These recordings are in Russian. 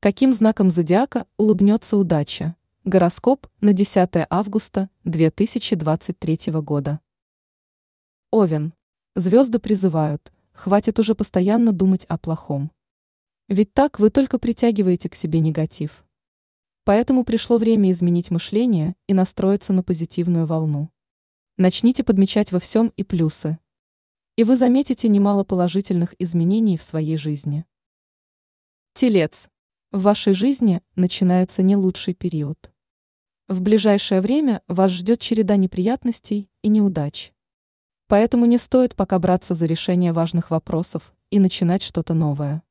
Каким знаком зодиака улыбнется удача? Гороскоп на 10 августа 2023 года. Овен. Звезды призывают, хватит уже постоянно думать о плохом. Ведь так вы только притягиваете к себе негатив. Поэтому пришло время изменить мышление и настроиться на позитивную волну. Начните подмечать во всем и плюсы. И вы заметите немало положительных изменений в своей жизни. Телец. В вашей жизни начинается не лучший период. В ближайшее время вас ждет череда неприятностей и неудач. Поэтому не стоит пока браться за решение важных вопросов и начинать что-то новое.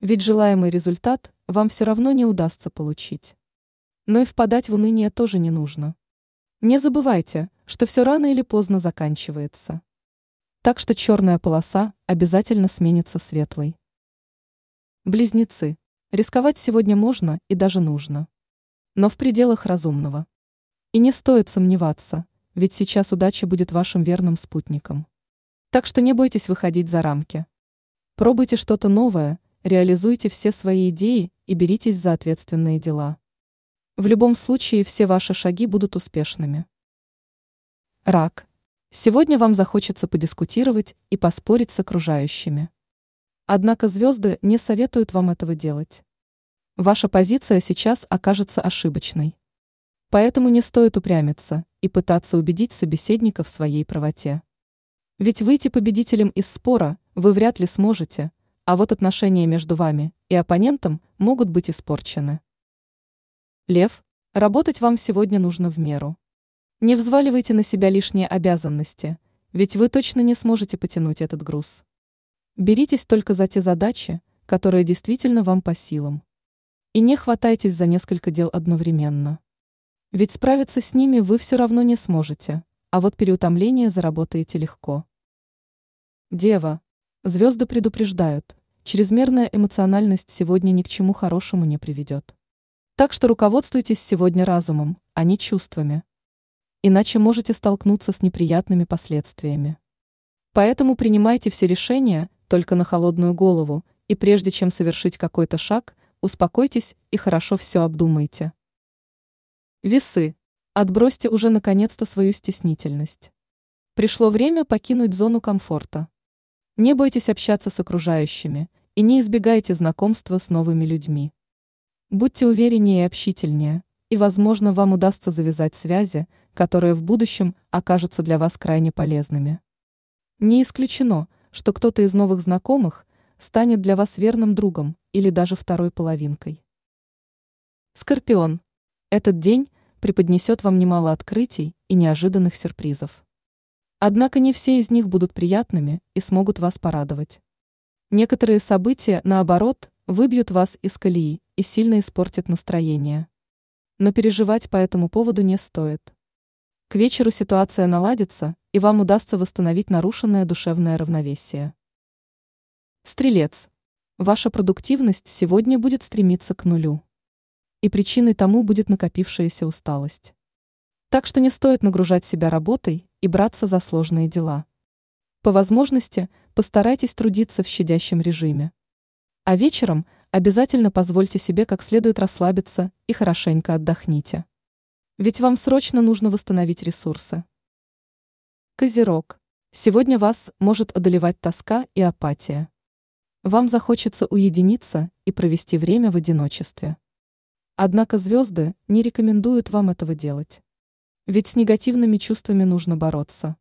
Ведь желаемый результат вам все равно не удастся получить. Но и впадать в уныние тоже не нужно. Не забывайте, что все рано или поздно заканчивается. Так что черная полоса обязательно сменится светлой. Близнецы. Рисковать сегодня можно и даже нужно. Но в пределах разумного. И не стоит сомневаться, ведь сейчас удача будет вашим верным спутником. Так что не бойтесь выходить за рамки. Пробуйте что-то новое, реализуйте все свои идеи и беритесь за ответственные дела. В любом случае все ваши шаги будут успешными. Рак. Сегодня вам захочется подискутировать и поспорить с окружающими. Однако звезды не советуют вам этого делать. Ваша позиция сейчас окажется ошибочной. Поэтому не стоит упрямиться и пытаться убедить собеседника в своей правоте. Ведь выйти победителем из спора вы вряд ли сможете, а вот отношения между вами и оппонентом могут быть испорчены. Лев, работать вам сегодня нужно в меру. Не взваливайте на себя лишние обязанности, ведь вы точно не сможете потянуть этот груз. Беритесь только за те задачи, которые действительно вам по силам. И не хватайтесь за несколько дел одновременно. Ведь справиться с ними вы все равно не сможете, а вот переутомление заработаете легко. Дева. Звезды предупреждают, чрезмерная эмоциональность сегодня ни к чему хорошему не приведет. Так что руководствуйтесь сегодня разумом, а не чувствами. Иначе можете столкнуться с неприятными последствиями. Поэтому принимайте все решения только на холодную голову, и прежде чем совершить какой-то шаг, успокойтесь и хорошо все обдумайте. Весы. Отбросьте уже наконец-то свою стеснительность. Пришло время покинуть зону комфорта. Не бойтесь общаться с окружающими и не избегайте знакомства с новыми людьми. Будьте увереннее и общительнее, и, возможно, вам удастся завязать связи, которые в будущем окажутся для вас крайне полезными. Не исключено, что кто-то из новых знакомых станет для вас верным другом или даже второй половинкой. Скорпион. Этот день преподнесет вам немало открытий и неожиданных сюрпризов. Однако не все из них будут приятными и смогут вас порадовать. Некоторые события, наоборот, выбьют вас из колеи и сильно испортят настроение. Но переживать по этому поводу не стоит. К вечеру ситуация наладится, и вам удастся восстановить нарушенное душевное равновесие. Стрелец. Ваша продуктивность сегодня будет стремиться к нулю и причиной тому будет накопившаяся усталость. Так что не стоит нагружать себя работой и браться за сложные дела. По возможности постарайтесь трудиться в щадящем режиме. А вечером обязательно позвольте себе как следует расслабиться и хорошенько отдохните. Ведь вам срочно нужно восстановить ресурсы. Козерог. Сегодня вас может одолевать тоска и апатия. Вам захочется уединиться и провести время в одиночестве. Однако звезды не рекомендуют вам этого делать. Ведь с негативными чувствами нужно бороться.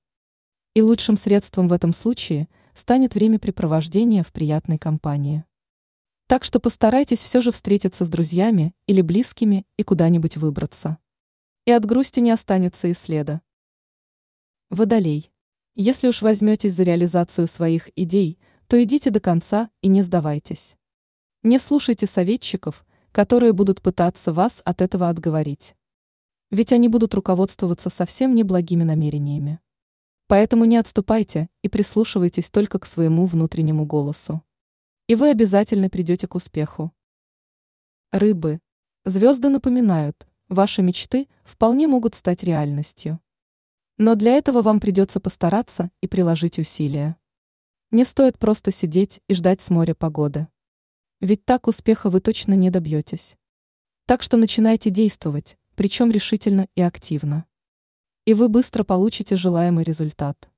И лучшим средством в этом случае станет времяпрепровождение в приятной компании. Так что постарайтесь все же встретиться с друзьями или близкими и куда-нибудь выбраться. И от грусти не останется и следа. Водолей. Если уж возьметесь за реализацию своих идей, то идите до конца и не сдавайтесь. Не слушайте советчиков – которые будут пытаться вас от этого отговорить. Ведь они будут руководствоваться совсем неблагими намерениями. Поэтому не отступайте и прислушивайтесь только к своему внутреннему голосу. И вы обязательно придете к успеху. Рыбы. Звезды напоминают, ваши мечты вполне могут стать реальностью. Но для этого вам придется постараться и приложить усилия. Не стоит просто сидеть и ждать с моря погоды. Ведь так успеха вы точно не добьетесь. Так что начинайте действовать, причем решительно и активно. И вы быстро получите желаемый результат.